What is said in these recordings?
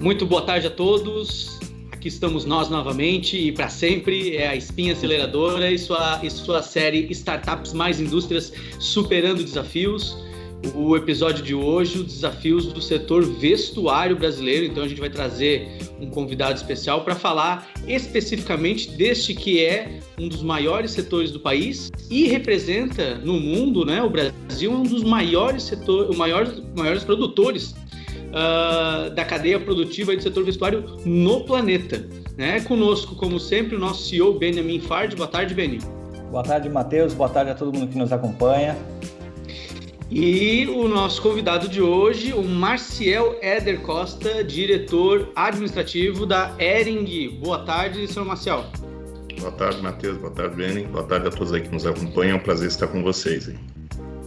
Muito boa tarde a todos. Aqui estamos nós novamente e para sempre é a Espinha Aceleradora e sua, e sua série Startups mais Indústrias Superando Desafios. O episódio de hoje, os desafios do setor vestuário brasileiro. Então a gente vai trazer um convidado especial para falar especificamente deste que é um dos maiores setores do país e representa no mundo, né? O Brasil é um dos maiores setores, maiores, maiores produtores uh, da cadeia produtiva do setor vestuário no planeta. Né? Conosco, como sempre, o nosso CEO Benjamin Fard. Boa tarde, Benny. Boa tarde, Matheus. Boa tarde a todo mundo que nos acompanha. E o nosso convidado de hoje, o Marciel Éder Costa, diretor administrativo da Ering. Boa tarde, senhor Marcial. Boa tarde, Matheus. Boa tarde, Benny. Boa tarde a todos aí que nos acompanham. É um prazer estar com vocês. Hein?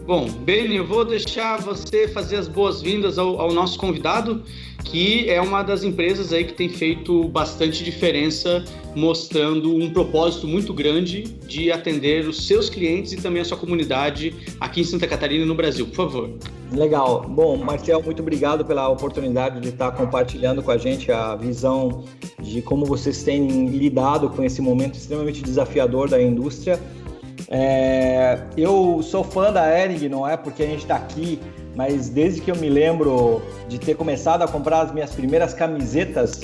Bom, Beni, eu vou deixar você fazer as boas-vindas ao, ao, nosso convidado, que é uma das empresas aí que tem feito bastante diferença, mostrando um propósito muito grande de atender os seus clientes e também a sua comunidade aqui em Santa Catarina e no Brasil. Por favor. Legal. Bom, Marcel, muito obrigado pela oportunidade de estar compartilhando com a gente a visão de como vocês têm lidado com esse momento extremamente desafiador da indústria é, eu sou fã da Ering, não é porque a gente está aqui, mas desde que eu me lembro de ter começado a comprar as minhas primeiras camisetas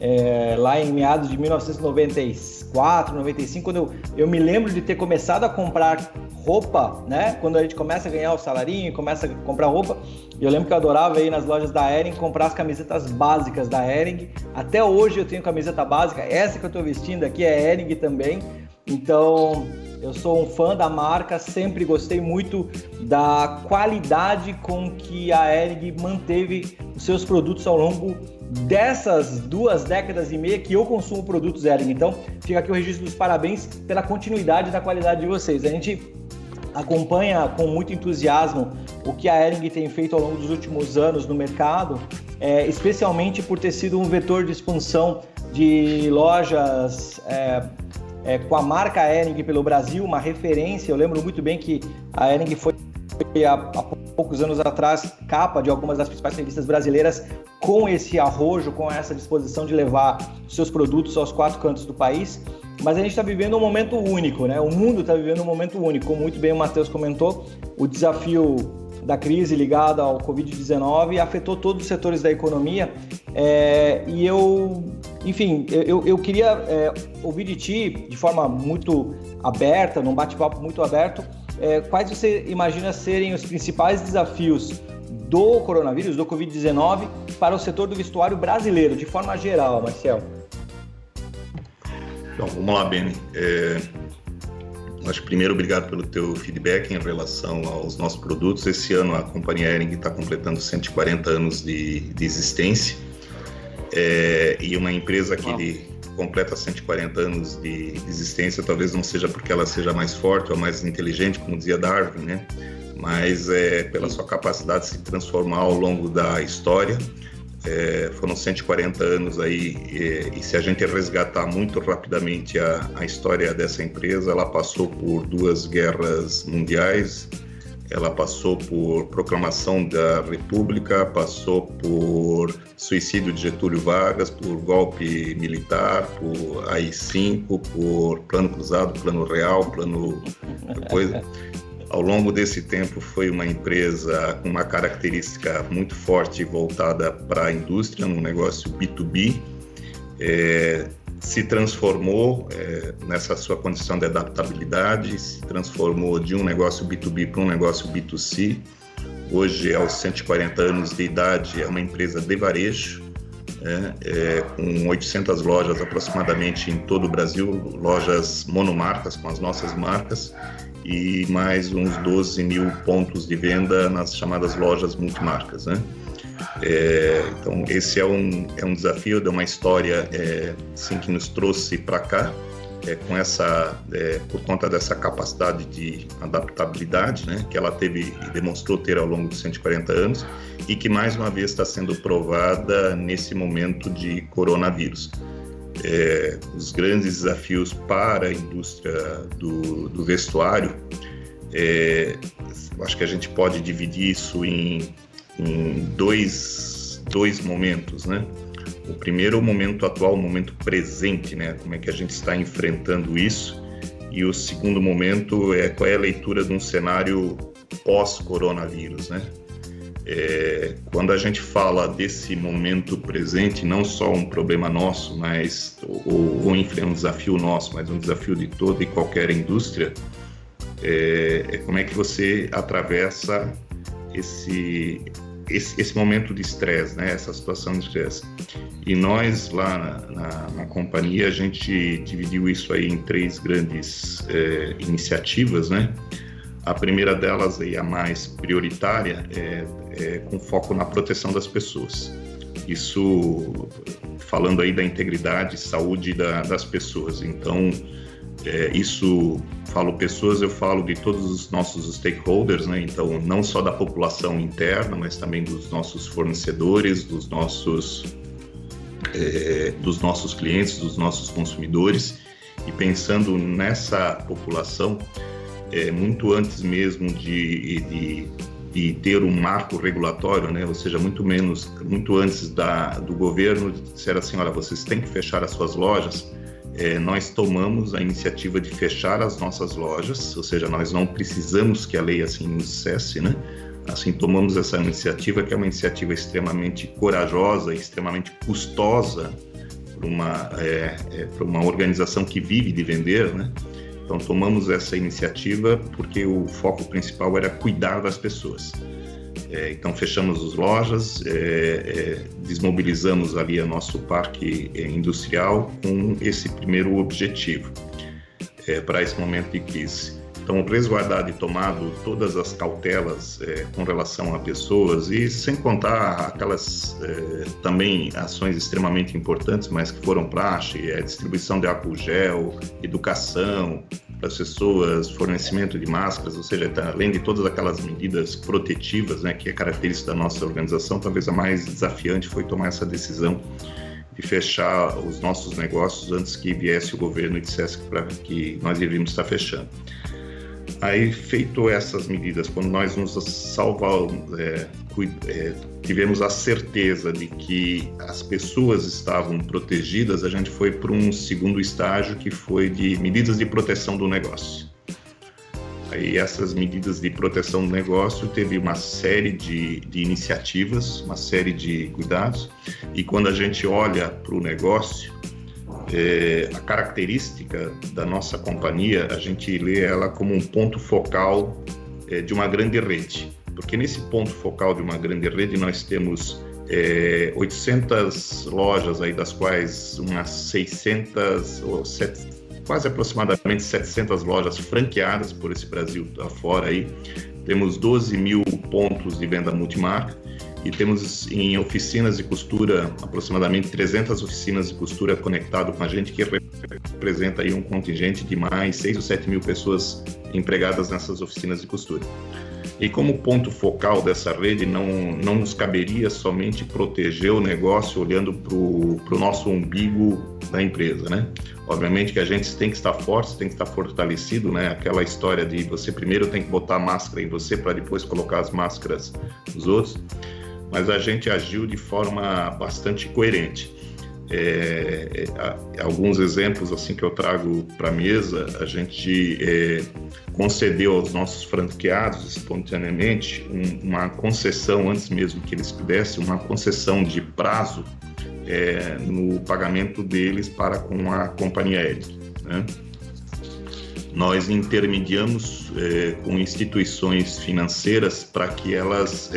é, lá em meados de 1994, 95, quando eu, eu me lembro de ter começado a comprar roupa, né? Quando a gente começa a ganhar o salarinho e começa a comprar roupa, eu lembro que eu adorava ir nas lojas da Ering comprar as camisetas básicas da Ering. Até hoje eu tenho camiseta básica, essa que eu estou vestindo aqui é Ering também. Então, eu sou um fã da marca, sempre gostei muito da qualidade com que a Ering manteve os seus produtos ao longo dessas duas décadas e meia que eu consumo produtos Ering. Então, fica aqui o registro dos parabéns pela continuidade da qualidade de vocês. A gente acompanha com muito entusiasmo o que a Ering tem feito ao longo dos últimos anos no mercado, é, especialmente por ter sido um vetor de expansão de lojas é, é, com a marca Ering pelo Brasil, uma referência. Eu lembro muito bem que a Ering foi há, há poucos anos atrás capa de algumas das principais revistas brasileiras com esse arrojo, com essa disposição de levar seus produtos aos quatro cantos do país. Mas a gente está vivendo um momento único, né? O mundo está vivendo um momento único. Como muito bem o Matheus comentou, o desafio da crise ligada ao Covid-19 afetou todos os setores da economia. É, e eu enfim, eu, eu queria é, ouvir de ti, de forma muito aberta, num bate-papo muito aberto, é, quais você imagina serem os principais desafios do coronavírus, do Covid-19, para o setor do vestuário brasileiro, de forma geral, Marcel? Então, vamos lá, Beni. É, acho primeiro, obrigado pelo teu feedback em relação aos nossos produtos. Esse ano a companhia Ering está completando 140 anos de, de existência é, e uma empresa que ele completa 140 anos de existência, talvez não seja porque ela seja mais forte ou mais inteligente, como dizia Darwin, né? mas é pela sua capacidade de se transformar ao longo da história. É, foram 140 anos aí, e, e, se a gente resgatar muito rapidamente a, a história dessa empresa, ela passou por duas guerras mundiais, ela passou por proclamação da República, passou por suicídio de Getúlio Vargas, por golpe militar, por AI-5, por plano cruzado, plano real, plano coisa. Ao longo desse tempo foi uma empresa com uma característica muito forte voltada para a indústria, num negócio B2B. É, se transformou é, nessa sua condição de adaptabilidade, se transformou de um negócio B2B para um negócio B2C. Hoje, aos 140 anos de idade, é uma empresa de varejo, é, é, com 800 lojas aproximadamente em todo o Brasil, lojas monomarcas com as nossas marcas, e mais uns 12 mil pontos de venda nas chamadas lojas multimarcas. Né? É, então, esse é um, é um desafio, de uma história é, assim, que nos trouxe para cá, é, com essa, é, por conta dessa capacidade de adaptabilidade né, que ela teve e demonstrou ter ao longo de 140 anos e que mais uma vez está sendo provada nesse momento de coronavírus. É, os grandes desafios para a indústria do, do vestuário, é, acho que a gente pode dividir isso em em dois, dois momentos, né? o primeiro o momento atual, o momento presente, né? Como é que a gente está enfrentando isso? E o segundo momento é qual é a leitura de um cenário pós-coronavírus, né? É, quando a gente fala desse momento presente, não só um problema nosso, mas ou, ou enfim, um desafio nosso, mas um desafio de toda e qualquer indústria, é, é como é que você atravessa esse esse, esse momento de estresse, né? Essa situação de estresse. E nós lá na, na, na, companhia a gente dividiu isso aí em três grandes é, iniciativas, né? A primeira delas e a mais prioritária é, é, com foco na proteção das pessoas. Isso falando aí da integridade saúde da, das pessoas. Então, é, isso falo pessoas, eu falo de todos os nossos stakeholders, né? Então, não só da população interna, mas também dos nossos fornecedores, dos nossos é, dos nossos clientes, dos nossos consumidores. E pensando nessa população, é, muito antes mesmo de, de, de, ter um marco regulatório, né? ou seja, muito menos, muito antes da, do governo disser assim, olha, vocês têm que fechar as suas lojas, é, nós tomamos a iniciativa de fechar as nossas lojas, ou seja, nós não precisamos que a lei assim nos cesse, né? Assim, tomamos essa iniciativa, que é uma iniciativa extremamente corajosa, extremamente custosa para uma, é, é, uma organização que vive de vender, né? Então, tomamos essa iniciativa porque o foco principal era cuidar das pessoas. É, então, fechamos as lojas, é, é, desmobilizamos ali o nosso parque é, industrial com esse primeiro objetivo é, para esse momento de crise. Então, resguardado e tomado todas as cautelas é, com relação a pessoas e sem contar aquelas é, também ações extremamente importantes, mas que foram praxe, é, distribuição de álcool gel, educação as pessoas, fornecimento de máscaras, ou seja, tá, além de todas aquelas medidas protetivas, né, que é característica da nossa organização, talvez a mais desafiante foi tomar essa decisão de fechar os nossos negócios antes que viesse o governo e dissesse que, que nós iríamos estar fechando. Aí, feito essas medidas, quando nós nos salvamos, é, é, tivemos a certeza de que as pessoas estavam protegidas, a gente foi para um segundo estágio que foi de medidas de proteção do negócio. Aí essas medidas de proteção do negócio teve uma série de, de iniciativas, uma série de cuidados, e quando a gente olha para o negócio, é, a característica da nossa companhia, a gente lê ela como um ponto focal é, de uma grande rede, porque nesse ponto focal de uma grande rede nós temos é, 800 lojas, aí das quais umas 600 ou 7, quase aproximadamente 700 lojas franqueadas por esse Brasil afora aí. Temos 12 mil pontos de venda multimarca e temos em oficinas de costura aproximadamente 300 oficinas de costura conectado com a gente que representa aí um contingente de mais 6 ou 7 mil pessoas empregadas nessas oficinas de costura. E como ponto focal dessa rede, não, não nos caberia somente proteger o negócio olhando para o nosso umbigo da empresa, né? Obviamente que a gente tem que estar forte, tem que estar fortalecido, né? Aquela história de você primeiro tem que botar máscara em você para depois colocar as máscaras nos outros mas a gente agiu de forma bastante coerente. É, é, alguns exemplos assim que eu trago para a mesa, a gente é, concedeu aos nossos franqueados espontaneamente um, uma concessão, antes mesmo que eles pudessem, uma concessão de prazo é, no pagamento deles para com a companhia aérea. Né? Nós intermediamos é, com instituições financeiras para que elas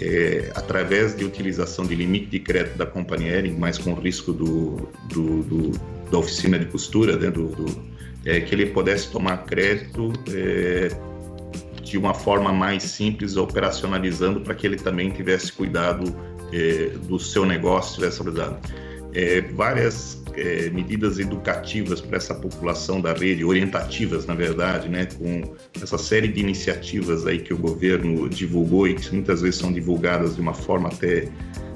é, através de utilização de limite de crédito da companhia aérea, mas com risco do, do, do da oficina de costura, né, do, do é, que ele pudesse tomar crédito é, de uma forma mais simples, operacionalizando para que ele também tivesse cuidado é, do seu negócio, tivesse cuidado. É, várias é, medidas educativas para essa população da rede, orientativas, na verdade, né, com essa série de iniciativas aí que o governo divulgou e que muitas vezes são divulgadas de uma forma até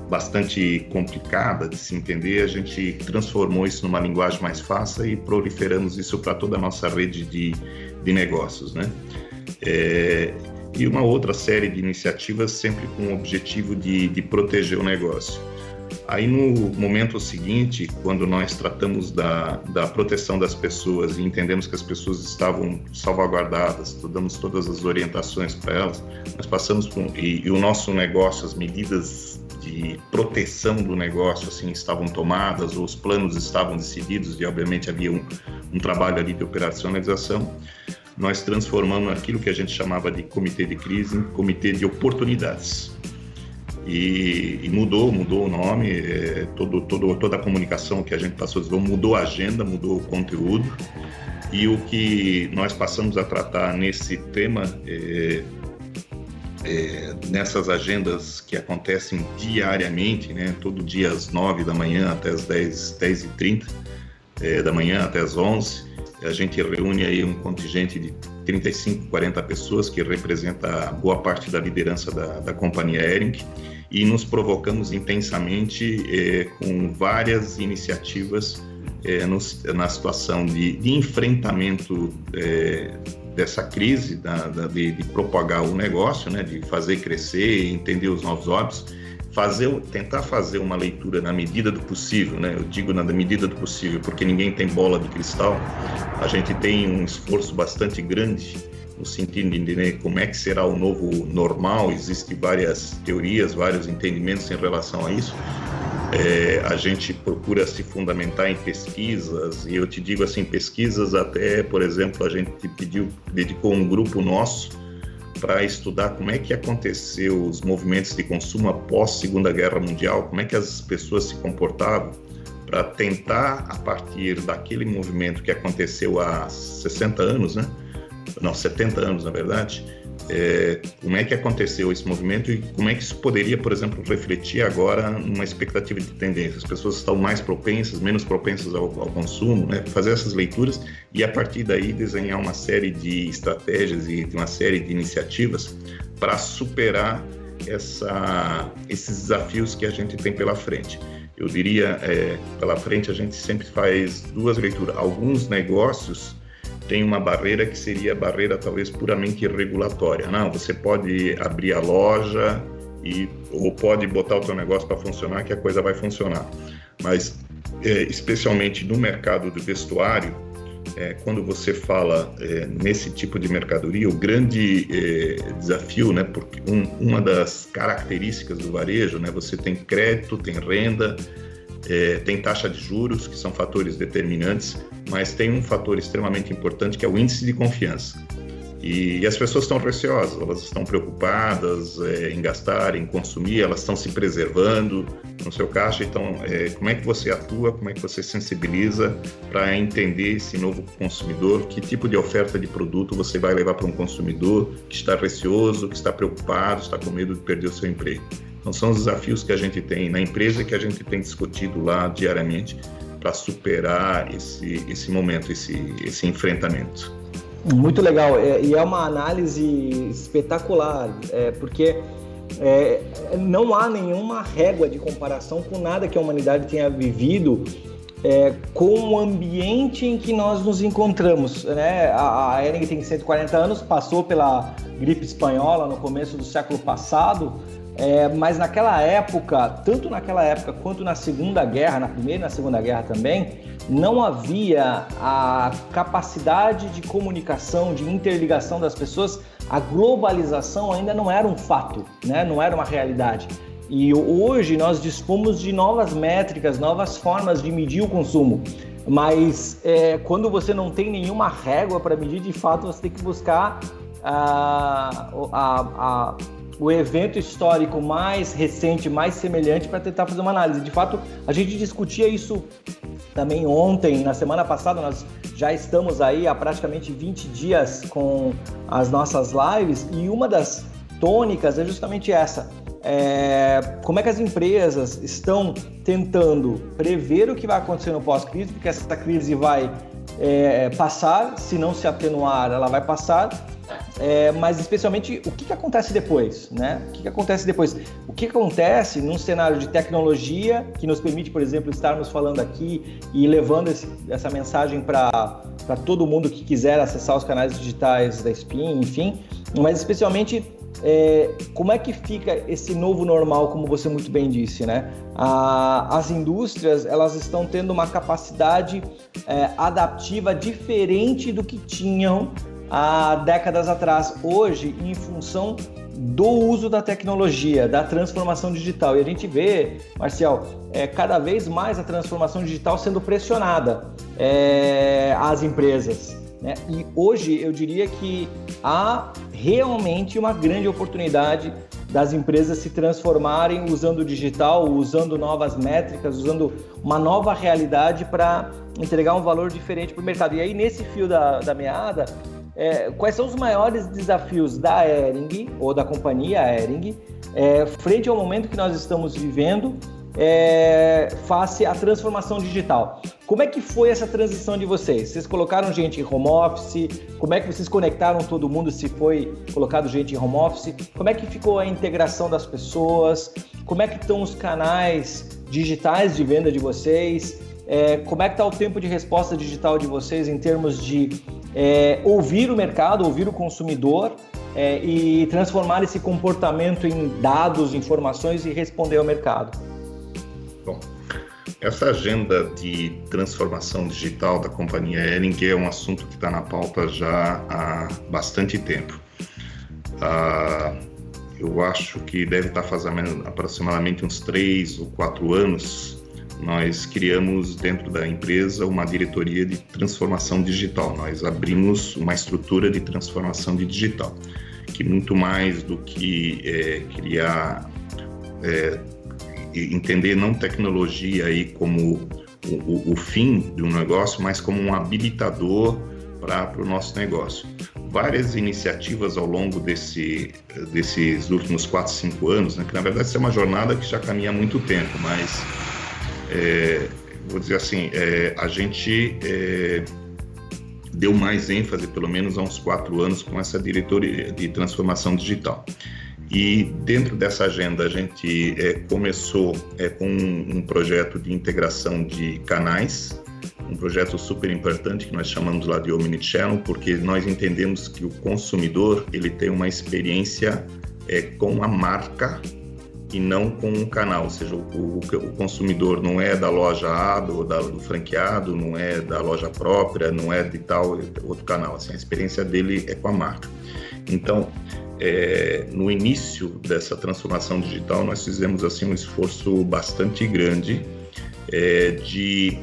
bastante complicada de se entender, a gente transformou isso numa linguagem mais fácil e proliferamos isso para toda a nossa rede de, de negócios, né? É, e uma outra série de iniciativas sempre com o objetivo de, de proteger o negócio. Aí no momento seguinte, quando nós tratamos da, da proteção das pessoas e entendemos que as pessoas estavam salvaguardadas, damos todas as orientações para elas, nós passamos por, e, e o nosso negócio, as medidas de proteção do negócio assim estavam tomadas, ou os planos estavam decididos e obviamente havia um, um trabalho ali de operacionalização, nós transformamos aquilo que a gente chamava de comitê de crise em comitê de oportunidades. E, e mudou, mudou o nome, é, todo, todo, toda a comunicação que a gente passou a mudou a agenda, mudou o conteúdo. E o que nós passamos a tratar nesse tema, é, é, nessas agendas que acontecem diariamente, né, todo dia às 9 da manhã até as 10, 10 e 30 é, da manhã até as 11, a gente reúne aí um contingente de 35, 40 pessoas que representa boa parte da liderança da, da companhia Ering e nos provocamos intensamente é, com várias iniciativas é, nos, na situação de, de enfrentamento é, dessa crise, da, da, de, de, propagar o negócio, né, de fazer crescer, entender os novos óbitos, fazer, tentar fazer uma leitura na medida do possível, né? Eu digo na medida do possível, porque ninguém tem bola de cristal. A gente tem um esforço bastante grande no sentido de entender como é que será o novo normal. Existem várias teorias, vários entendimentos em relação a isso. É, a gente procura se fundamentar em pesquisas, e eu te digo assim, pesquisas até, por exemplo, a gente pediu, dedicou um grupo nosso para estudar como é que aconteceu os movimentos de consumo após Segunda Guerra Mundial, como é que as pessoas se comportavam, para tentar, a partir daquele movimento que aconteceu há 60 anos, né, não, 70 anos na verdade, é, como é que aconteceu esse movimento e como é que isso poderia, por exemplo, refletir agora numa expectativa de tendência. As pessoas estão mais propensas, menos propensas ao, ao, consumo, né? fazer essas leituras e a partir daí desenhar uma série de estratégias e uma série de iniciativas para superar essa, esses desafios que a gente tem pela frente. Eu diria, é, pela frente a gente sempre faz duas leituras. Alguns negócios tem uma barreira que seria a barreira talvez puramente regulatória. Não, você pode abrir a loja e ou pode botar o seu negócio para funcionar que a coisa vai funcionar. Mas é, especialmente no mercado do vestuário, é, quando você fala é, nesse tipo de mercadoria, o grande é, desafio, né, porque um, uma das características do varejo, né, você tem crédito, tem renda, é, tem taxa de juros, que são fatores determinantes, mas tem um fator extremamente importante que é o índice de confiança. E, as pessoas estão receosas, elas estão preocupadas é, em gastar, em consumir, elas estão se preservando no seu caixa. Então, é, como é que você atua, como é que você sensibiliza para entender esse novo consumidor? Que tipo de oferta de produto você vai levar para um consumidor que está receoso, que está preocupado, está com medo de perder o seu emprego? Então, são os desafios que a gente tem na empresa que a gente tem discutido lá diariamente para superar esse, esse momento, esse, esse enfrentamento. Muito legal, é, e é uma análise espetacular, é, porque é, não há nenhuma régua de comparação com nada que a humanidade tenha vivido é, com o ambiente em que nós nos encontramos. Né? A, a Ering tem 140 anos, passou pela gripe espanhola no começo do século passado, é, mas naquela época, tanto naquela época quanto na Segunda Guerra, na Primeira e na Segunda Guerra também, não havia a capacidade de comunicação, de interligação das pessoas. A globalização ainda não era um fato, né? não era uma realidade. E hoje nós dispomos de novas métricas, novas formas de medir o consumo. Mas é, quando você não tem nenhuma régua para medir, de fato você tem que buscar a, a, a o evento histórico mais recente, mais semelhante, para tentar fazer uma análise. De fato, a gente discutia isso também ontem, na semana passada, nós já estamos aí há praticamente 20 dias com as nossas lives e uma das tônicas é justamente essa. É, como é que as empresas estão tentando prever o que vai acontecer no pós-crise, porque essa crise vai é, passar, se não se atenuar, ela vai passar, é, mas especialmente o que, que acontece depois, né? O que, que acontece depois? O que acontece num cenário de tecnologia que nos permite, por exemplo, estarmos falando aqui e levando esse, essa mensagem para todo mundo que quiser acessar os canais digitais da Spin, enfim, mas especialmente é, como é que fica esse novo normal, como você muito bem disse, né? A, as indústrias elas estão tendo uma capacidade é, adaptiva diferente do que tinham há décadas atrás. Hoje, em função do uso da tecnologia, da transformação digital. E a gente vê, Marcial, é, cada vez mais a transformação digital sendo pressionada é, às empresas. Né? E hoje eu diria que há realmente uma grande oportunidade das empresas se transformarem usando o digital, usando novas métricas, usando uma nova realidade para entregar um valor diferente para o mercado. E aí, nesse fio da, da meada, é, quais são os maiores desafios da Ering, ou da companhia Ering, é, frente ao momento que nós estamos vivendo, é, face à transformação digital. Como é que foi essa transição de vocês? Vocês colocaram gente em home office? Como é que vocês conectaram todo mundo se foi colocado gente em home office? Como é que ficou a integração das pessoas? Como é que estão os canais digitais de venda de vocês? É, como é que está o tempo de resposta digital de vocês em termos de é, ouvir o mercado, ouvir o consumidor é, e transformar esse comportamento em dados, informações e responder ao mercado? Bom, essa agenda de transformação digital da companhia Ering é um assunto que está na pauta já há bastante tempo. Ah, eu acho que deve estar fazendo aproximadamente uns três ou quatro anos nós criamos dentro da empresa uma diretoria de transformação digital. Nós abrimos uma estrutura de transformação de digital, que muito mais do que é, criar, é, entender não tecnologia aí como o, o, o, fim de um negócio, mas como um habilitador para o nosso negócio. Várias iniciativas ao longo desse, desses últimos 4, 5 anos, né, que na verdade é uma jornada que já caminha há muito tempo, mas é, vou dizer assim, é, a gente é, deu mais ênfase, pelo menos há uns quatro anos, com essa diretoria de transformação digital. E dentro dessa agenda a gente é, começou é, com um, um projeto de integração de canais, um projeto super importante que nós chamamos lá de Omnichannel, porque nós entendemos que o consumidor ele tem uma experiência é, com a marca e não com um canal, ou seja, o, o, consumidor não é da loja A, do, da, do franqueado, não é da loja própria, não é de tal outro canal, assim, a experiência dele é com a marca. Então, é, no início dessa transformação digital, nós fizemos assim um esforço bastante grande é, de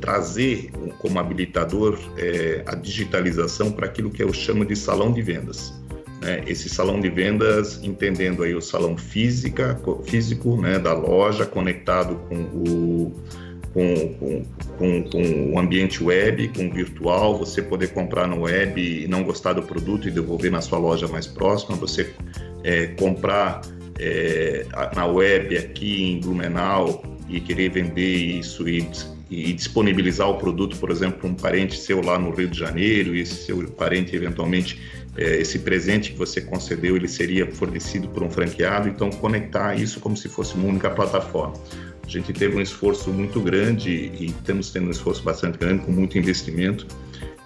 trazer como habilitador é, a digitalização para aquilo que eu chamo de salão de vendas né, esse salão de vendas, entendendo aí o salão física, físico né, da loja, conectado com o, com, com, com, com, o ambiente web, com o virtual, você poder comprar no web e não gostar do produto e devolver na sua loja mais próxima, você é, comprar é, na web aqui em Blumenau e querer vender isso e, e disponibilizar o produto, por exemplo, para um parente seu lá no Rio de Janeiro e esse seu parente eventualmente esse presente que você concedeu ele seria fornecido por um franqueado, então conectar isso como se fosse uma única plataforma. A gente teve um esforço muito grande e estamos tendo um esforço bastante grande, com muito investimento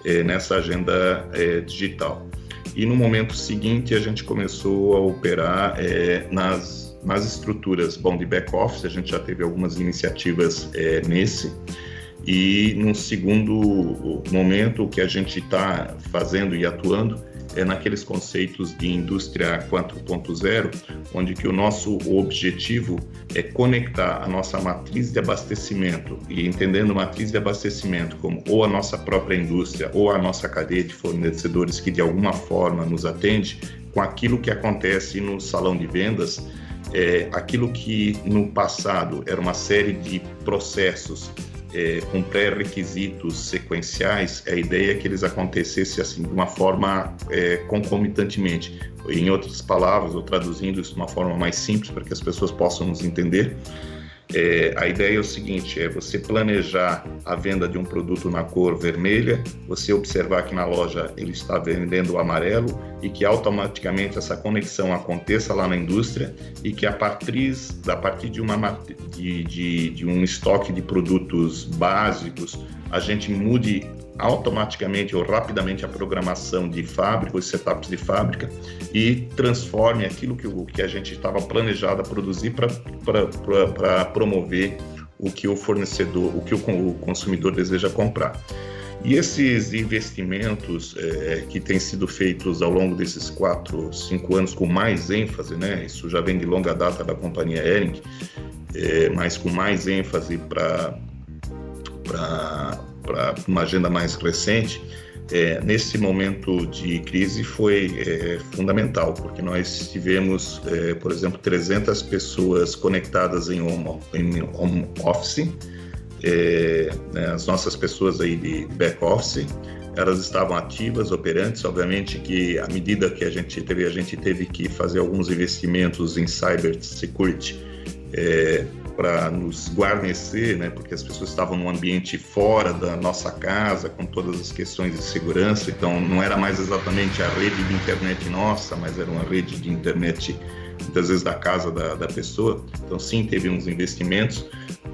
é, nessa agenda é, digital. E no momento seguinte a gente começou a operar é, nas, nas estruturas, bom, de back-office, a gente já teve algumas iniciativas é, nesse, e num segundo momento o que a gente está fazendo e atuando é naqueles conceitos de indústria 4.0, onde que o nosso objetivo é conectar a nossa matriz de abastecimento e entendendo matriz de abastecimento como ou a nossa própria indústria ou a nossa cadeia de fornecedores que de alguma forma nos atende com aquilo que acontece no salão de vendas, é, aquilo que no passado era uma série de processos é, com pré-requisitos sequenciais, a ideia é que eles acontecessem assim de uma forma é, concomitantemente. Em outras palavras, ou traduzindo isso de uma forma mais simples para que as pessoas possam nos entender, é, a ideia é o seguinte: é você planejar a venda de um produto na cor vermelha, você observar que na loja ele está vendendo o amarelo e que automaticamente essa conexão aconteça lá na indústria e que a partir, a partir de, uma, de, de, de um estoque de produtos básicos a gente mude automaticamente ou rapidamente a programação de fábrica, os setups de fábrica e transforme aquilo que, o, que a gente estava planejado a produzir para promover o que o fornecedor, o que o, o consumidor deseja comprar. E esses investimentos é, que têm sido feitos ao longo desses quatro, cinco anos com mais ênfase, né? Isso já vem de longa data da companhia Ering, é, mas com mais ênfase para para uma agenda mais recente, é, nesse momento de crise foi é, fundamental, porque nós tivemos, é, por exemplo, 300 pessoas conectadas em home, em home office, é, né, as nossas pessoas aí de back office, elas estavam ativas, operantes, obviamente que à medida que a gente teve, a gente teve que fazer alguns investimentos em cyber security, é, para nos guarnecer, né, porque as pessoas estavam num ambiente fora da nossa casa, com todas as questões de segurança, então não era mais exatamente a rede de internet nossa, mas era uma rede de internet, muitas vezes, da casa da, da pessoa. Então, sim, teve uns investimentos,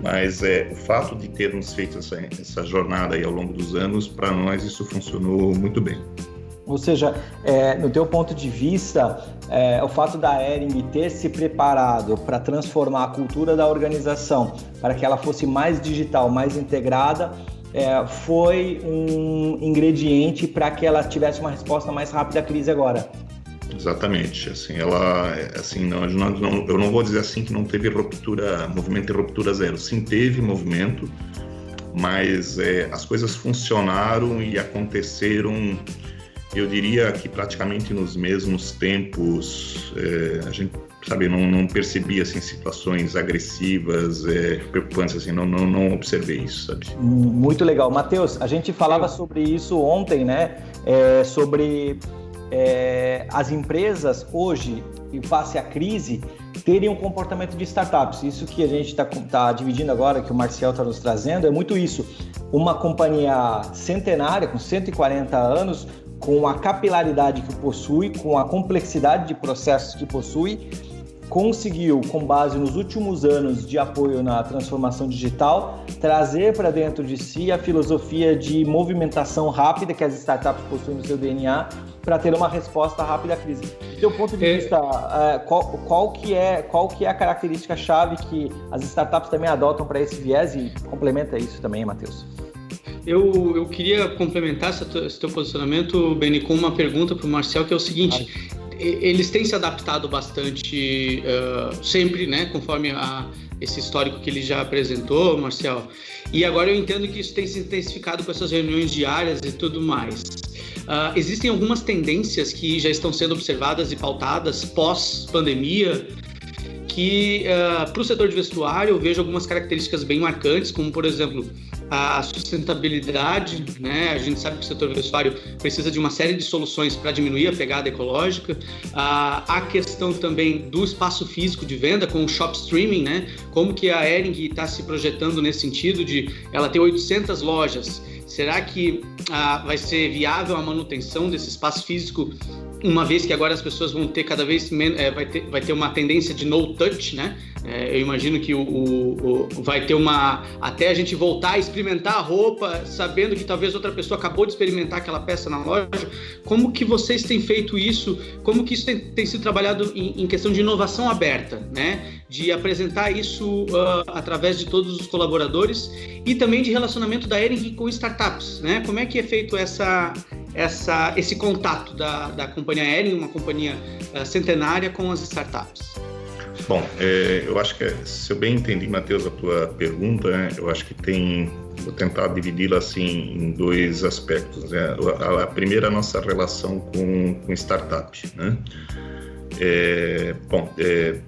mas é, o fato de termos feito essa, essa jornada aí ao longo dos anos, para nós isso funcionou muito bem. Ou seja, é, no teu ponto de vista, é, o fato da Ering ter se preparado para transformar a cultura da organização para que ela fosse mais digital, mais integrada, é, foi um ingrediente para que ela tivesse uma resposta mais rápida à crise agora. Exatamente, assim, ela, assim, não, não, eu não vou dizer assim que não teve ruptura, movimento de ruptura zero, sim teve movimento, mas é, as coisas funcionaram e aconteceram eu diria que praticamente nos mesmos tempos, é, a gente sabe, não, não percebi assim situações agressivas, é, preocupantes assim, não, não, não observei isso, sabe? Muito legal, Matheus. A gente falava sobre isso ontem, né? É, sobre é, as empresas hoje, em face à crise, terem um comportamento de startups. Isso que a gente está tá dividindo agora, que o Marcial está nos trazendo, é muito isso. Uma companhia centenária, com 140 anos, com a capilaridade que possui, com a complexidade de processos que possui, conseguiu, com base nos últimos anos de apoio na transformação digital, trazer para dentro de si a filosofia de movimentação rápida que as startups possuem no seu DNA para ter uma resposta rápida à crise. Do seu ponto de é... vista, é, qual, qual, que é, qual que é a característica chave que as startups também adotam para esse viés e complementa isso também, Matheus? Eu, eu queria complementar esse teu posicionamento, Beni, com uma pergunta para o Marcel, que é o seguinte: eles têm se adaptado bastante uh, sempre, né, conforme a, esse histórico que ele já apresentou, Marcel. E agora eu entendo que isso tem se intensificado com essas reuniões diárias e tudo mais. Uh, existem algumas tendências que já estão sendo observadas e pautadas pós-pandemia que uh, ah, para o setor de vestuário eu vejo algumas características bem marcantes, como por exemplo a sustentabilidade, né? A gente sabe que o setor vestuário precisa de uma série de soluções para diminuir a pegada ecológica. a questão também do espaço físico de venda com o shop streaming, né? Como que a Ering está se projetando nesse sentido de ela ter 800 lojas. Será que ah, vai ser viável a manutenção desse espaço físico uma vez que agora as pessoas vão ter cada vez menos, é, vai, ter, vai ter uma tendência de no touch, né? É, eu imagino que o, o, o, vai ter uma. Até a gente voltar a experimentar a roupa, sabendo que talvez outra pessoa acabou de experimentar aquela peça na loja. Como que vocês têm feito isso? Como que isso tem, tem sido trabalhado em, em, questão de inovação aberta, né? De apresentar isso uh, através de todos os colaboradores e também de relacionamento da Ering com startups, né? Como é que é feito essa, essa, esse contato da, da companhia Ering, uma companhia uh, centenária, com as startups? Bom, é, eu acho que, se eu bem entendi, Matheus, a tua pergunta, né, eu acho que tem, vou tentar dividi-la assim em dois aspectos. Né? A, a, primeira, a nossa relação com, com startup. Né? É, bom, é,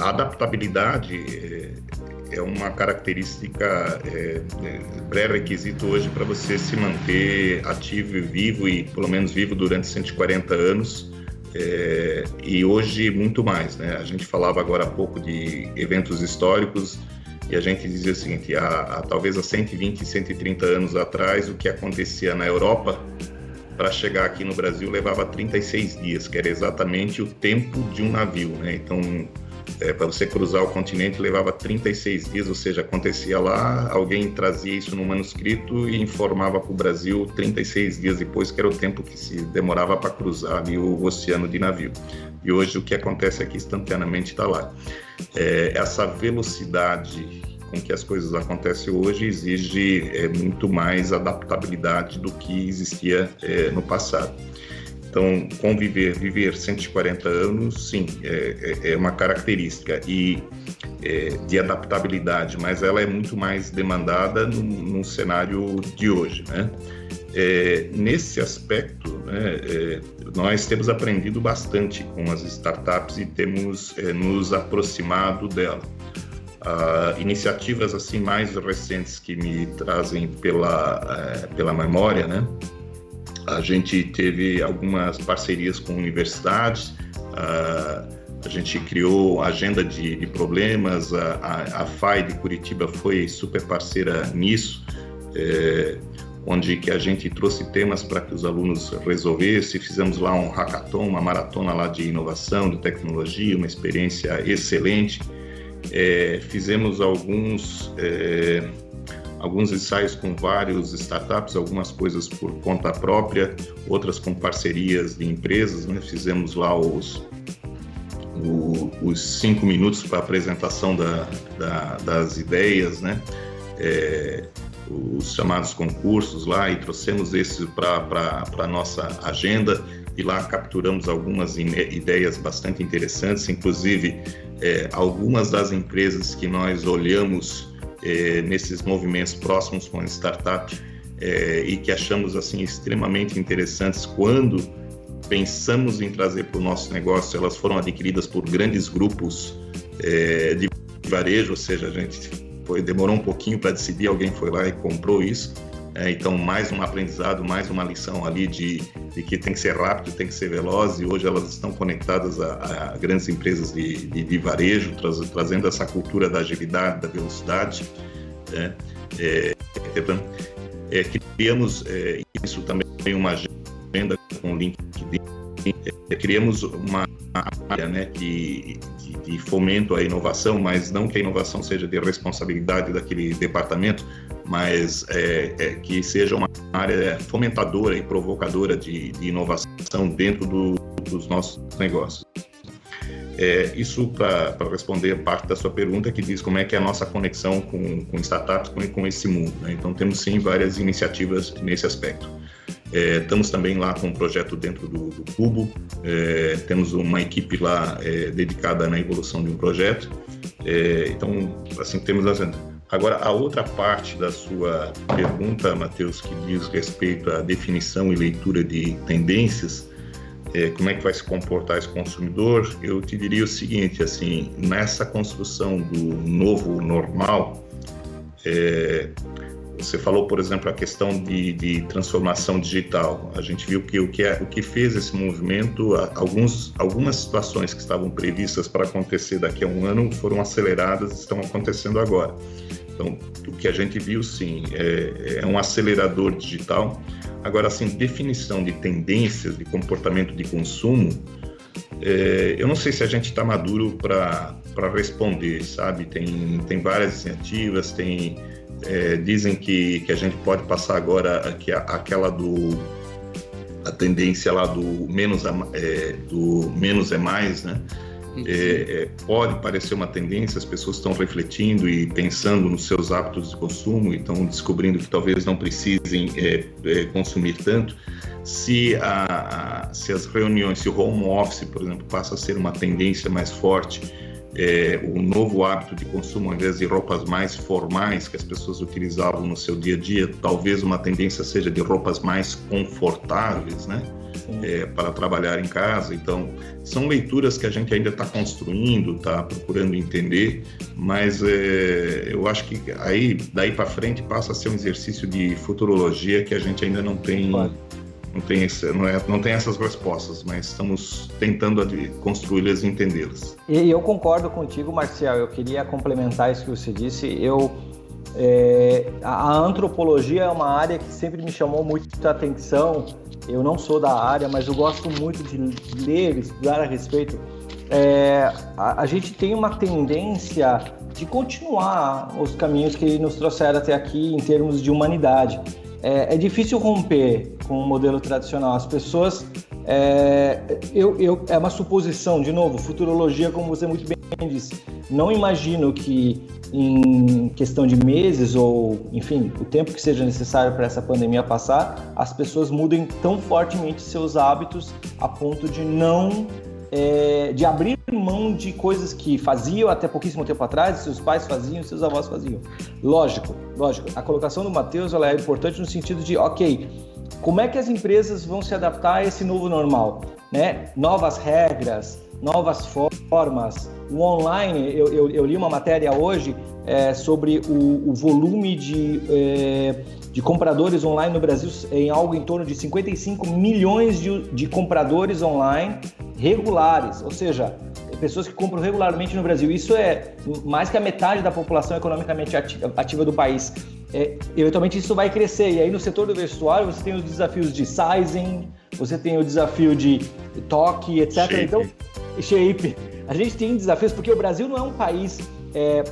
a adaptabilidade é, uma característica é, é pré-requisito hoje para você se manter ativo e vivo, e pelo menos vivo durante 140 anos, é, e hoje muito mais, né? A gente falava agora há pouco de eventos históricos e a gente dizia o seguinte, há, há talvez há 120, 130 anos atrás, o que acontecia na Europa para chegar aqui no Brasil levava 36 dias, que era exatamente o tempo de um navio, né? Então, é, para você cruzar o continente levava 36 dias, ou seja, acontecia lá, alguém trazia isso no manuscrito e informava para o Brasil 36 dias depois, que era o tempo que se demorava para cruzar ali o oceano de navio. E hoje o que acontece aqui instantaneamente está lá. É, essa velocidade com que as coisas acontecem hoje exige é, muito mais adaptabilidade do que existia é, no passado. Então, conviver, viver 140 anos, sim, é, é, é uma característica e é, de adaptabilidade, mas ela é muito mais demandada no, no cenário de hoje, né? É, nesse aspecto, né, é, nós temos aprendido bastante com as startups e temos é, nos aproximado dela. Uh, iniciativas assim mais recentes que me trazem pela, é, pela memória, né? A gente teve algumas parcerias com universidades, a gente criou agenda de, de problemas, a, a, a, FAI de Curitiba foi super parceira nisso, é, onde que a gente trouxe temas para que os alunos resolvessem, fizemos lá um hackathon, uma maratona lá de inovação, de tecnologia, uma experiência excelente, é, fizemos alguns... É, alguns ensaios com vários startups, algumas coisas por conta própria, outras com parcerias de empresas. Né? Fizemos lá os, o, os cinco minutos para apresentação da, da, das ideias, né? É, os chamados concursos lá e trouxemos esses para a nossa agenda e lá capturamos algumas ideias bastante interessantes, inclusive é, algumas das empresas que nós olhamos é, nesses movimentos próximos com a startup é, e que achamos assim extremamente interessantes quando pensamos em trazer para o nosso negócio, elas foram adquiridas por grandes grupos é, de varejo, ou seja, a gente foi, demorou um pouquinho para decidir, alguém foi lá e comprou isso. É, então, mais um aprendizado, mais uma lição ali de, de, que tem que ser rápido, tem que ser veloz, e hoje elas estão conectadas a, a grandes empresas de, de, de varejo, traz, trazendo essa cultura da agilidade, da velocidade. Né? É, é, criamos é, isso também uma agenda com LinkedIn, é, criamos uma área né, de, de, de, fomento à inovação, mas não que a inovação seja de responsabilidade daquele departamento, mas é, é, que seja uma área fomentadora e provocadora de, de inovação dentro do, dos nossos negócios. É, isso para responder parte da sua pergunta, que diz como é que é a nossa conexão com, com startups, com, com esse mundo. Né? Então, temos sim várias iniciativas nesse aspecto. É, estamos também lá com um projeto dentro do, do Cubo, é, temos uma equipe lá é, dedicada na evolução de um projeto. É, então, assim, temos as Agora, a outra parte da sua pergunta, Matheus, que diz respeito à definição e leitura de tendências, é, como é que vai se comportar esse consumidor, eu te diria o seguinte, assim, nessa construção do novo normal, é, você falou, por exemplo, a questão de, de, transformação digital. A gente viu que o que, é, o que fez esse movimento, alguns, algumas situações que estavam previstas para acontecer daqui a um ano foram aceleradas, estão acontecendo agora. Então, o que a gente viu, sim, é, é um acelerador digital. Agora, assim, definição de tendências de comportamento de consumo, é, eu não sei se a gente está maduro para responder, sabe? Tem, tem várias iniciativas, tem é, dizem que, que a gente pode passar agora aqui, aquela do a tendência lá do menos é, do menos é mais, né? É, é, pode parecer uma tendência, as pessoas estão refletindo e pensando nos seus hábitos de consumo e estão descobrindo que talvez não precisem é, é, consumir tanto. Se, a, a, se as reuniões, se o home office, por exemplo, passa a ser uma tendência mais forte, é, o novo hábito de consumo, ao invés de roupas mais formais que as pessoas utilizavam no seu dia a dia, talvez uma tendência seja de roupas mais confortáveis, né? É, para trabalhar em casa. Então, são leituras que a gente ainda está construindo, está procurando entender, mas é, eu acho que aí, daí para frente, passa a ser um exercício de futurologia que a gente ainda não tem. Claro não tem, esse, não, é, não tem essas respostas, mas estamos tentando construí-las e entendê-las. E eu concordo contigo, Marcial. Eu queria complementar isso que você disse. Eu é, a antropologia é uma área que sempre me chamou muita atenção. Eu não sou da área, mas eu gosto muito de ler, estudar a respeito. é, a, a, gente tem uma tendência de continuar os caminhos que nos trouxeram até aqui em termos de humanidade. É, é difícil romper com o modelo tradicional. As pessoas. É, eu, eu, é uma suposição, de novo, futurologia, como você muito bem disse. Não imagino que em questão de meses ou, enfim, o tempo que seja necessário para essa pandemia passar, as pessoas mudem tão fortemente seus hábitos a ponto de não é, de abrir mão de coisas que faziam até pouquíssimo tempo atrás, seus pais faziam, seus avós faziam. Lógico, lógico. A colocação do Matheus ela é importante no sentido de, ok, como é que as empresas vão se adaptar a esse novo normal? Né? Novas regras, novas formas. O online, eu, eu, eu li uma matéria hoje é, sobre o, o, volume de, é, de compradores online no Brasil em algo em torno de 55 milhões de, de compradores online regulares, ou seja, pessoas que compram regularmente no Brasil. Isso é mais que a metade da população economicamente ativa do país. É, eventualmente isso vai crescer. E aí no setor do vestuário você tem os desafios de sizing, você tem o desafio de toque, etc. Shape. Então, shape. A gente tem desafios porque o Brasil não é um país é,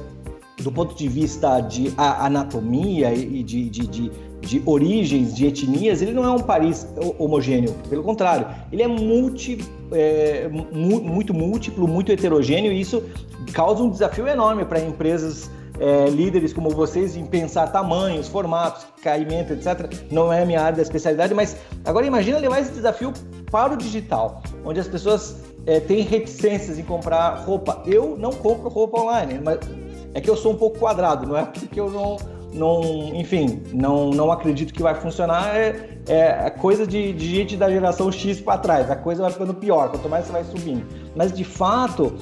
do ponto de vista de anatomia e de, de, de, de, origens, de etnias, ele não é um país homogêneo. Pelo contrário, ele é, multi, é mu, muito múltiplo, muito heterogêneo e isso causa um desafio enorme para empresas é, líderes como vocês em pensar tamanhos, formatos, caimento, etc. Não é a minha área da especialidade, mas agora imagina levar esse desafio para o digital, onde as pessoas é, têm reticências em comprar roupa. Eu não compro roupa online, mas é que eu sou um pouco quadrado, não é porque eu não, não enfim, não, não acredito que vai funcionar. É, é coisa de, de gente da geração X para trás. A coisa vai ficando pior, quanto mais você vai subindo. Mas de fato,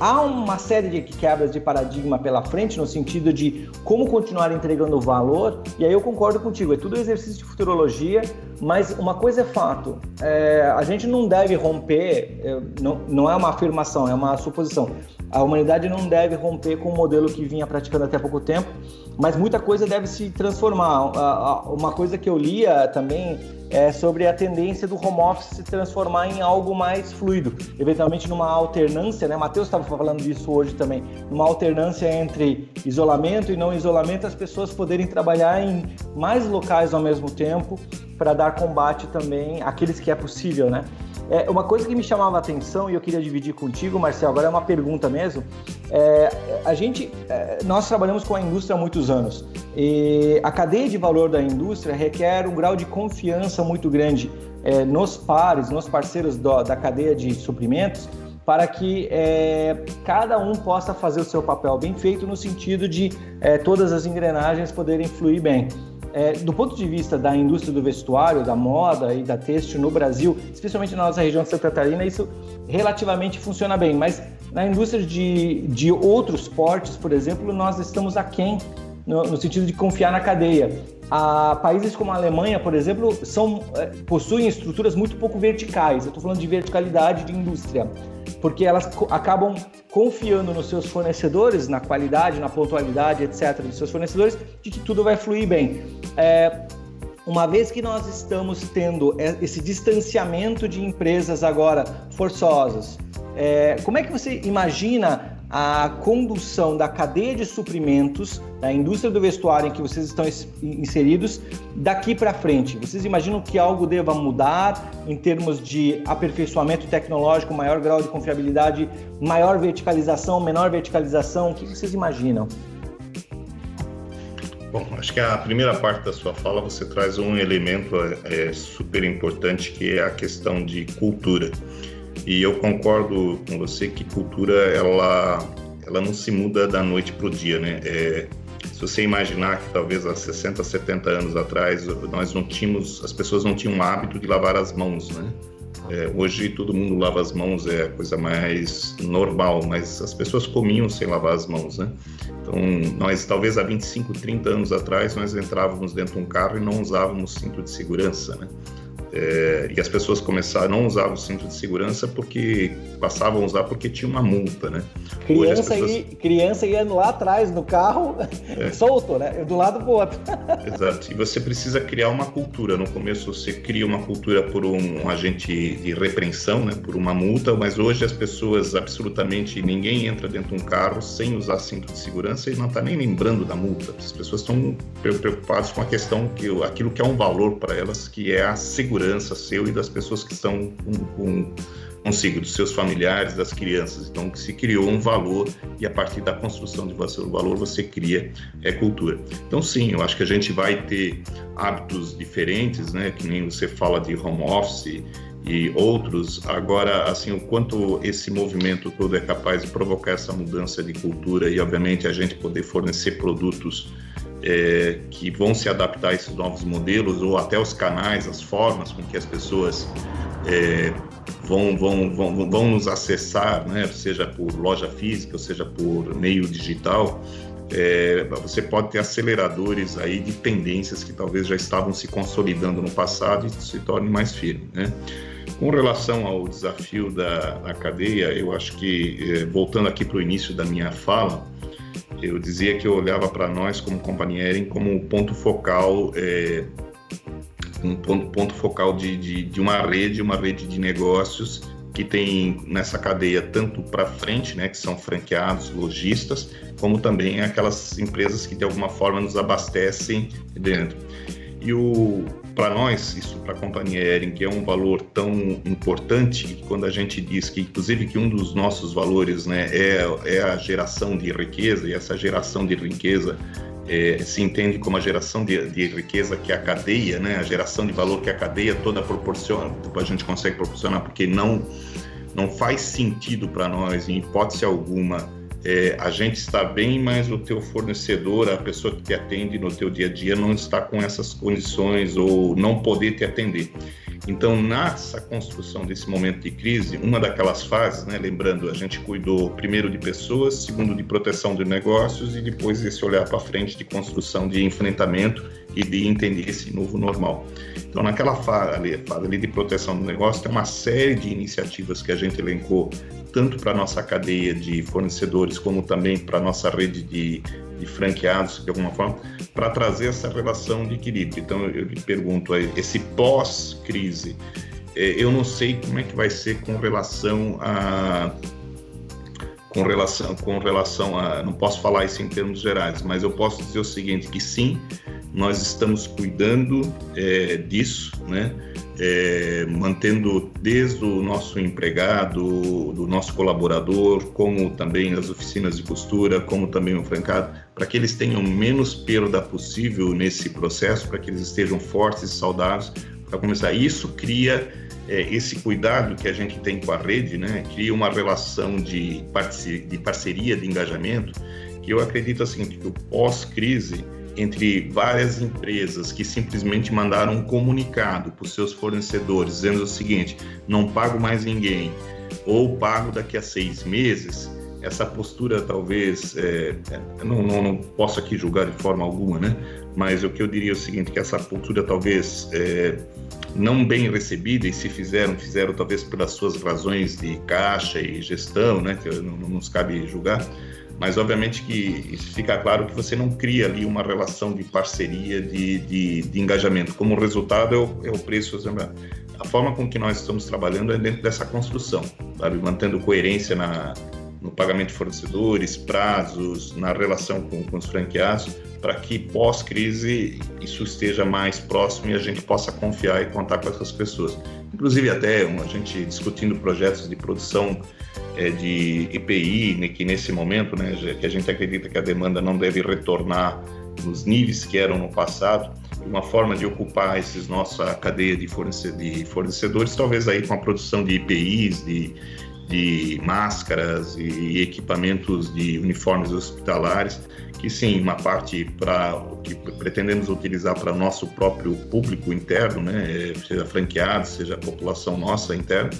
há uma série de quebras de paradigma pela frente no sentido de como continuar entregando valor. E aí eu concordo contigo, é tudo exercício de futurologia, mas uma coisa é fato: é, a gente não deve romper, é, não, não é uma afirmação, é uma suposição. A humanidade não deve romper com o modelo que vinha praticando até pouco tempo, mas muita coisa deve se transformar. Uma coisa que eu lia também é sobre a tendência do home office se transformar em algo mais fluido, eventualmente numa alternância, né? Matheus estava falando disso hoje também, numa alternância entre isolamento e não isolamento, as pessoas poderem trabalhar em mais locais ao mesmo tempo para dar combate também àqueles que é possível, né? É, uma coisa que me chamava a atenção e eu queria dividir contigo, Marcel, agora é uma pergunta mesmo. É, a gente, é, nós trabalhamos com a indústria há muitos anos e a cadeia de valor da indústria requer um grau de confiança muito grande é, nos pares, nos parceiros do, da cadeia de suprimentos, para que é, cada um possa fazer o seu papel bem feito no sentido de é, todas as engrenagens poderem fluir bem. É, do ponto de vista da indústria do vestuário, da moda e da têxtil no Brasil, especialmente na nossa região de Santa Catarina, isso relativamente funciona bem. Mas na indústria de, de outros portes, por exemplo, nós estamos aquém no, no sentido de confiar na cadeia. A, países como a Alemanha, por exemplo, são, é, possuem estruturas muito pouco verticais. Eu estou falando de verticalidade de indústria porque elas acabam confiando nos seus fornecedores, na qualidade, na pontualidade, etc., dos seus fornecedores, de que tudo vai fluir bem. É, uma vez que nós estamos tendo esse distanciamento de empresas agora forçosas, é, como é que você imagina a condução da cadeia de suprimentos da indústria do vestuário em que vocês estão inseridos daqui para frente? Vocês imaginam que algo deva mudar em termos de aperfeiçoamento tecnológico, maior grau de confiabilidade, maior verticalização, menor verticalização? O que vocês imaginam? Bom, acho que a primeira parte da sua fala você traz um elemento é, super importante que é a questão de cultura. E eu concordo com você que cultura ela ela não se muda da noite para o dia, né? É, se você imaginar que talvez há 60, 70 anos atrás nós não tínhamos, as pessoas não tinham o hábito de lavar as mãos, né? É, hoje todo mundo lava as mãos, é a coisa mais normal, mas as pessoas comiam sem lavar as mãos, né? Então, nós talvez há 25, 30 anos atrás nós entrávamos dentro de um carro e não usávamos cinto de segurança, né? É, e as pessoas começaram não usar o cinto de segurança porque passavam a usar porque tinha uma multa, né? Criança, pessoas... ia, criança ia lá atrás do carro, é. solto, né? Do lado pro outro. Exato. E você precisa criar uma cultura. No começo você cria uma cultura por um, um agente de repreensão, né? Por uma multa, mas hoje as pessoas absolutamente ninguém entra dentro de um carro sem usar cinto de segurança e não está nem lembrando da multa. As pessoas estão preocupadas com a questão que aquilo que é um valor para elas, que é a segurança seu e das pessoas que estão com, com consigo, dos seus familiares, das crianças. Então, se criou um valor e a partir da construção de valor você cria é, cultura. Então, sim, eu acho que a gente vai ter hábitos diferentes, né? Que nem você fala de home office e outros. Agora, assim, o quanto esse movimento todo é capaz de provocar essa mudança de cultura e, obviamente, a gente poder fornecer produtos é, que vão se adaptar a esses novos modelos ou até os canais, as formas com que as pessoas é, vão, vão, vão, vão nos acessar, né? seja por loja física, seja por meio digital, é, você pode ter aceleradores aí de tendências que talvez já estavam se consolidando no passado e se tornem mais firmes. Né? Com relação ao desafio da, da cadeia, eu acho que, é, voltando aqui para o início da minha fala, eu dizia que eu olhava para nós como companhia como ponto focal é, um ponto, ponto focal de, de, de, uma rede, uma rede de negócios que tem nessa cadeia tanto para frente, né, que são franqueados, lojistas, como também aquelas empresas que de alguma forma nos abastecem dentro. E o para nós, isso para a companhia que é um valor tão importante, quando a gente diz que, inclusive, que um dos nossos valores né, é, é a geração de riqueza, e essa geração de riqueza é, se entende como a geração de, de, riqueza que a cadeia, né, a geração de valor que a cadeia toda proporciona, a gente consegue proporcionar, porque não, não faz sentido para nós, em hipótese alguma, é, a gente está bem, mas o teu fornecedor, a pessoa que te atende no teu dia a dia, não está com essas condições ou não poder te atender. Então, nessa construção desse momento de crise, uma daquelas fases, né, lembrando, a gente cuidou primeiro de pessoas, segundo de proteção de negócios e depois esse olhar para frente de construção de enfrentamento e de entender esse novo normal. Então, naquela fase ali, fase ali de proteção do negócio, tem uma série de iniciativas que a gente elencou, tanto para a nossa cadeia de fornecedores, como também para a nossa rede de de franqueados, de alguma forma, para trazer essa relação de equilíbrio. Então, eu lhe pergunto, esse pós-crise, é, eu não sei como é que vai ser com relação a com relação com relação a não posso falar isso em termos gerais mas eu posso dizer o seguinte que sim nós estamos cuidando é, disso né é, mantendo desde o nosso empregado, do nosso colaborador, como também as oficinas de costura, como também o francado, para que eles tenham menos perda possível nesse processo, para que eles estejam fortes e saudáveis para começar. Isso cria é, esse cuidado que a gente tem com a rede, né? Cria uma relação de, de parceria, de engajamento, que eu acredito assim que o pós-crise entre várias empresas que simplesmente mandaram um comunicado para os seus fornecedores dizendo o seguinte: não pago mais ninguém ou pago daqui a seis meses. Essa postura talvez, é, não, não, não, posso aqui julgar de forma alguma, né? Mas o que eu diria é o seguinte, que essa postura talvez é, não bem recebida e se fizeram, fizeram talvez pelas suas razões de caixa e gestão, né? Que não, não nos cabe julgar mas obviamente que fica claro que você não cria ali uma relação de parceria, de, de, de engajamento. Como resultado é o, é o preço. A forma com que nós estamos trabalhando é dentro dessa construção, sabe? mantendo coerência na, no pagamento de fornecedores, prazos, na relação com, com os franqueados, para que pós-crise isso esteja mais próximo e a gente possa confiar e contar com essas pessoas. Inclusive até a gente discutindo projetos de produção é, de EPI, né, que nesse momento, né, que a gente acredita que a demanda não deve retornar nos níveis que eram no passado, uma forma de ocupar esses nossa cadeia de, fornecedores, talvez aí com a produção de EPIs, de, de máscaras e equipamentos de uniformes hospitalares, que sim, uma parte para o que pretendemos utilizar para nosso próprio público interno, né, seja franqueado, seja a população nossa interna,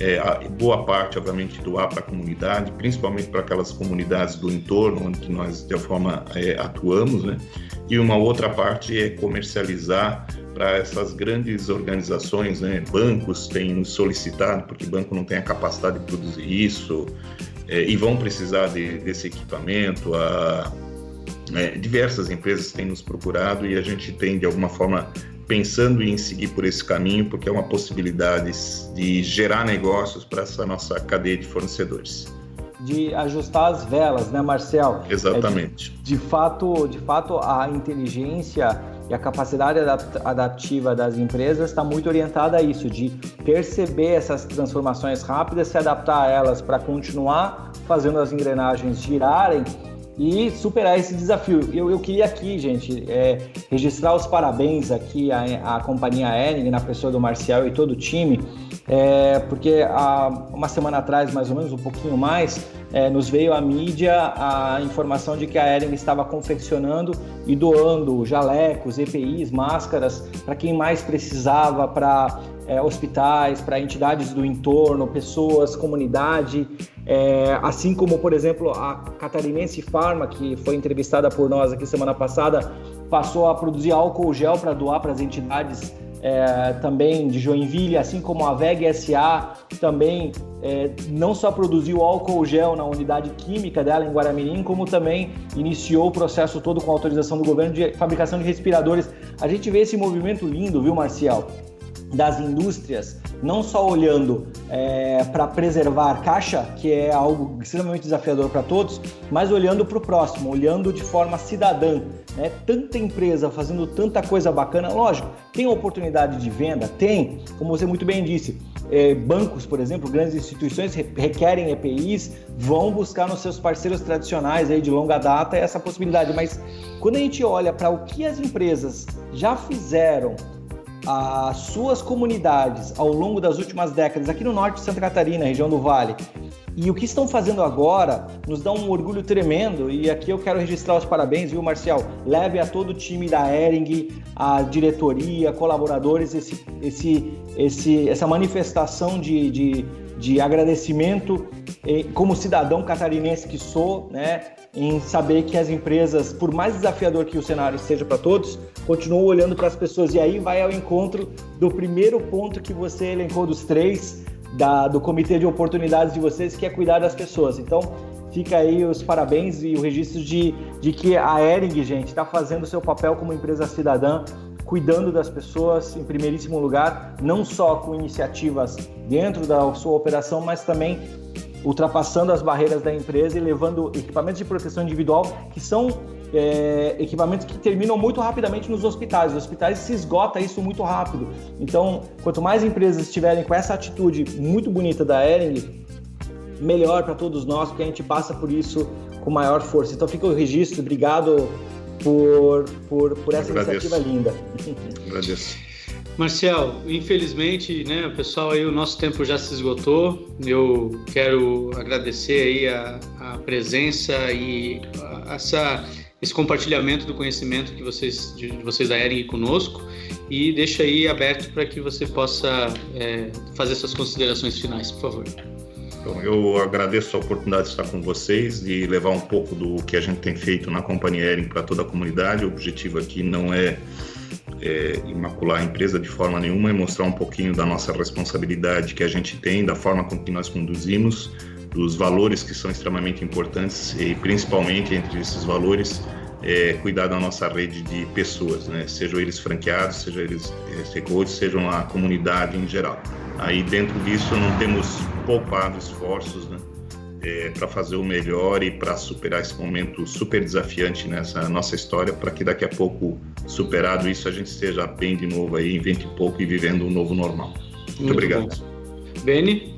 é, boa parte, obviamente, doar para a comunidade, principalmente para aquelas comunidades do entorno onde nós, de forma, é, atuamos, né? E uma outra parte é comercializar para essas grandes organizações, né? Bancos têm nos solicitado, porque banco não tem a capacidade de produzir isso, é, e vão precisar de, desse equipamento. A, é, diversas empresas têm nos procurado e a gente tem, de alguma forma, pensando em seguir por esse caminho, porque é uma possibilidade de gerar negócios para essa nossa cadeia de fornecedores. De ajustar as velas, né, Marcel? Exatamente. É de, de, fato, de fato, a inteligência e a capacidade adaptiva das empresas está muito orientada a isso, de perceber essas transformações rápidas, se adaptar a elas para continuar fazendo as engrenagens girarem e superar esse desafio. Eu, eu queria aqui, gente, é, registrar os parabéns aqui à, à companhia Ering, na pessoa do Marcial e todo o time, é, porque há uma semana atrás, mais ou menos, um pouquinho mais, é, nos veio à mídia a informação de que a Ering estava confeccionando e doando jalecos, EPIs, máscaras para quem mais precisava, para é, hospitais, para entidades do entorno, pessoas, comunidade, é, assim como, por exemplo, a Catarinense Pharma, que foi entrevistada por nós aqui semana passada, passou a produzir álcool gel para doar para as entidades é, também de Joinville, assim como a VEG SA também é, não só produziu álcool gel na unidade química dela em Guaramirim, como também iniciou o processo todo com autorização do governo de fabricação de respiradores. A gente vê esse movimento lindo, viu, Marcial? Das indústrias, não só olhando é, para preservar caixa, que é algo extremamente desafiador para todos, mas olhando para o próximo, olhando de forma cidadã. Né? Tanta empresa fazendo tanta coisa bacana, lógico, tem oportunidade de venda? Tem, como você muito bem disse. É, bancos, por exemplo, grandes instituições requerem EPIs, vão buscar nos seus parceiros tradicionais aí de longa data essa possibilidade. Mas quando a gente olha para o que as empresas já fizeram as suas comunidades ao longo das últimas décadas aqui no norte de Santa Catarina, região do Vale. E o que estão fazendo agora nos dá um orgulho tremendo. E aqui eu quero registrar os parabéns, viu, Marcial? Leve a todo o time da Ering, a diretoria, colaboradores, esse, esse, esse, essa manifestação de, de, de agradecimento como cidadão catarinense que sou, né? em saber que as empresas, por mais desafiador que o cenário seja para todos, continuam olhando para as pessoas. E aí vai ao encontro do primeiro ponto que você elencou dos três, da, do comitê de oportunidades de vocês, que é cuidar das pessoas. Então, fica aí os parabéns e o registro de, de que a Ering, gente, está fazendo o seu papel como empresa cidadã, cuidando das pessoas em primeiríssimo lugar, não só com iniciativas dentro da sua operação, mas também ultrapassando as barreiras da empresa e levando equipamentos de proteção individual que são é, equipamentos que terminam muito rapidamente nos hospitais. Os hospitais se esgota isso muito rápido. Então, quanto mais empresas estiverem com essa atitude muito bonita da Ering, melhor para todos nós, porque a gente passa por isso com maior força. Então, fica o registro. Obrigado por, por, por essa iniciativa linda. Agradeço. Marcel, infelizmente, né, pessoal, aí o nosso tempo já se esgotou. Eu quero agradecer aí a, a presença e a, essa, esse compartilhamento do conhecimento que vocês, de, de vocês da Ering conosco e deixa aí aberto para que você possa é, fazer suas considerações finais, por favor. Então, eu agradeço a oportunidade de estar com vocês, de levar um pouco do que a gente tem feito na companhia Ering para toda a comunidade. O objetivo aqui não é é, imacular a empresa de forma nenhuma, é mostrar um pouquinho da nossa responsabilidade que a gente tem, da forma com que nós conduzimos, dos valores que são extremamente importantes e principalmente entre esses valores é, cuidar da nossa rede de pessoas, né? sejam eles franqueados, sejam eles é, stakeholders, sejam a comunidade em geral. Aí dentro disso não temos poupado esforços, né? é, para fazer o melhor e para superar esse momento super desafiante nessa nossa história, para que daqui a pouco, superado isso, a gente esteja bem de novo aí, em 20 e pouco e vivendo um novo normal. Muito, Muito obrigado. Bom. Beni?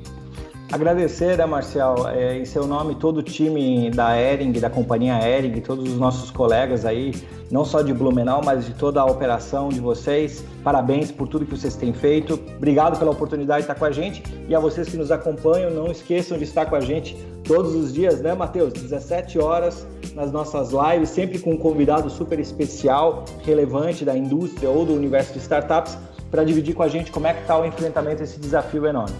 Agradecer, né, Marcial, é, em seu nome, todo o time da Ering, da companhia Ering, todos os nossos colegas aí, não só de Blumenau, mas de toda a operação de vocês. Parabéns por tudo que vocês têm feito. Obrigado pela oportunidade de estar com a gente e a vocês que nos acompanham, não esqueçam de estar com a gente todos os dias, né, Matheus? 17 horas nas nossas lives, sempre com um convidado super especial, relevante da indústria ou do universo de startups, para dividir com a gente como é que está o enfrentamento a esse desafio enorme.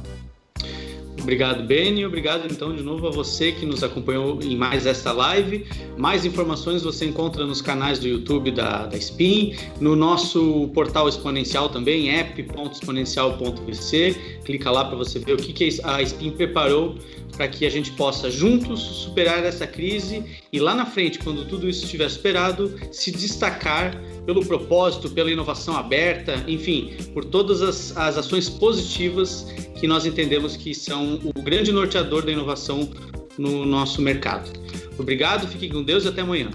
Obrigado, Beni. Obrigado, então, de novo a você que nos acompanhou em mais esta live. Mais informações você encontra nos canais do YouTube da, da Spin, no nosso portal exponencial também, app.exponencial.vc. Clica lá para você ver o que, que a Spin preparou para que a gente possa juntos superar essa crise e lá na frente, quando tudo isso estiver superado, se destacar pelo propósito, pela inovação aberta, enfim, por todas as, as ações positivas que nós entendemos que são o grande norteador da inovação no nosso mercado. Obrigado, fiquem com Deus e até amanhã.